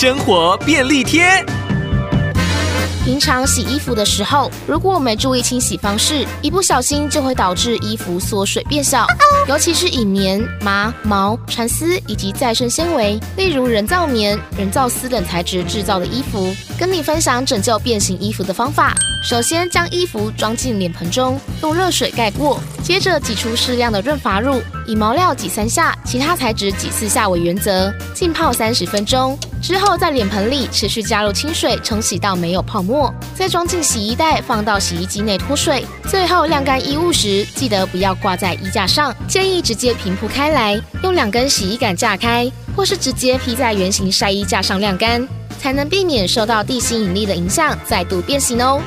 生活便利贴。平常洗衣服的时候，如果没注意清洗方式，一不小心就会导致衣服缩水变小。尤其是以棉、麻、毛、蚕丝以及再生纤维，例如人造棉、人造丝等材质制造的衣服，跟你分享拯救变形衣服的方法。首先将衣服装进脸盆中，用热水盖过，接着挤出适量的润发乳，以毛料挤三下，其他材质挤四下为原则，浸泡三十分钟。之后，在脸盆里持续加入清水冲洗到没有泡沫，再装进洗衣袋，放到洗衣机内脱水。最后晾干衣物时，记得不要挂在衣架上，建议直接平铺开来，用两根洗衣杆架开，或是直接披在圆形晒衣架上晾干，才能避免受到地心引力的影响再度变形哦。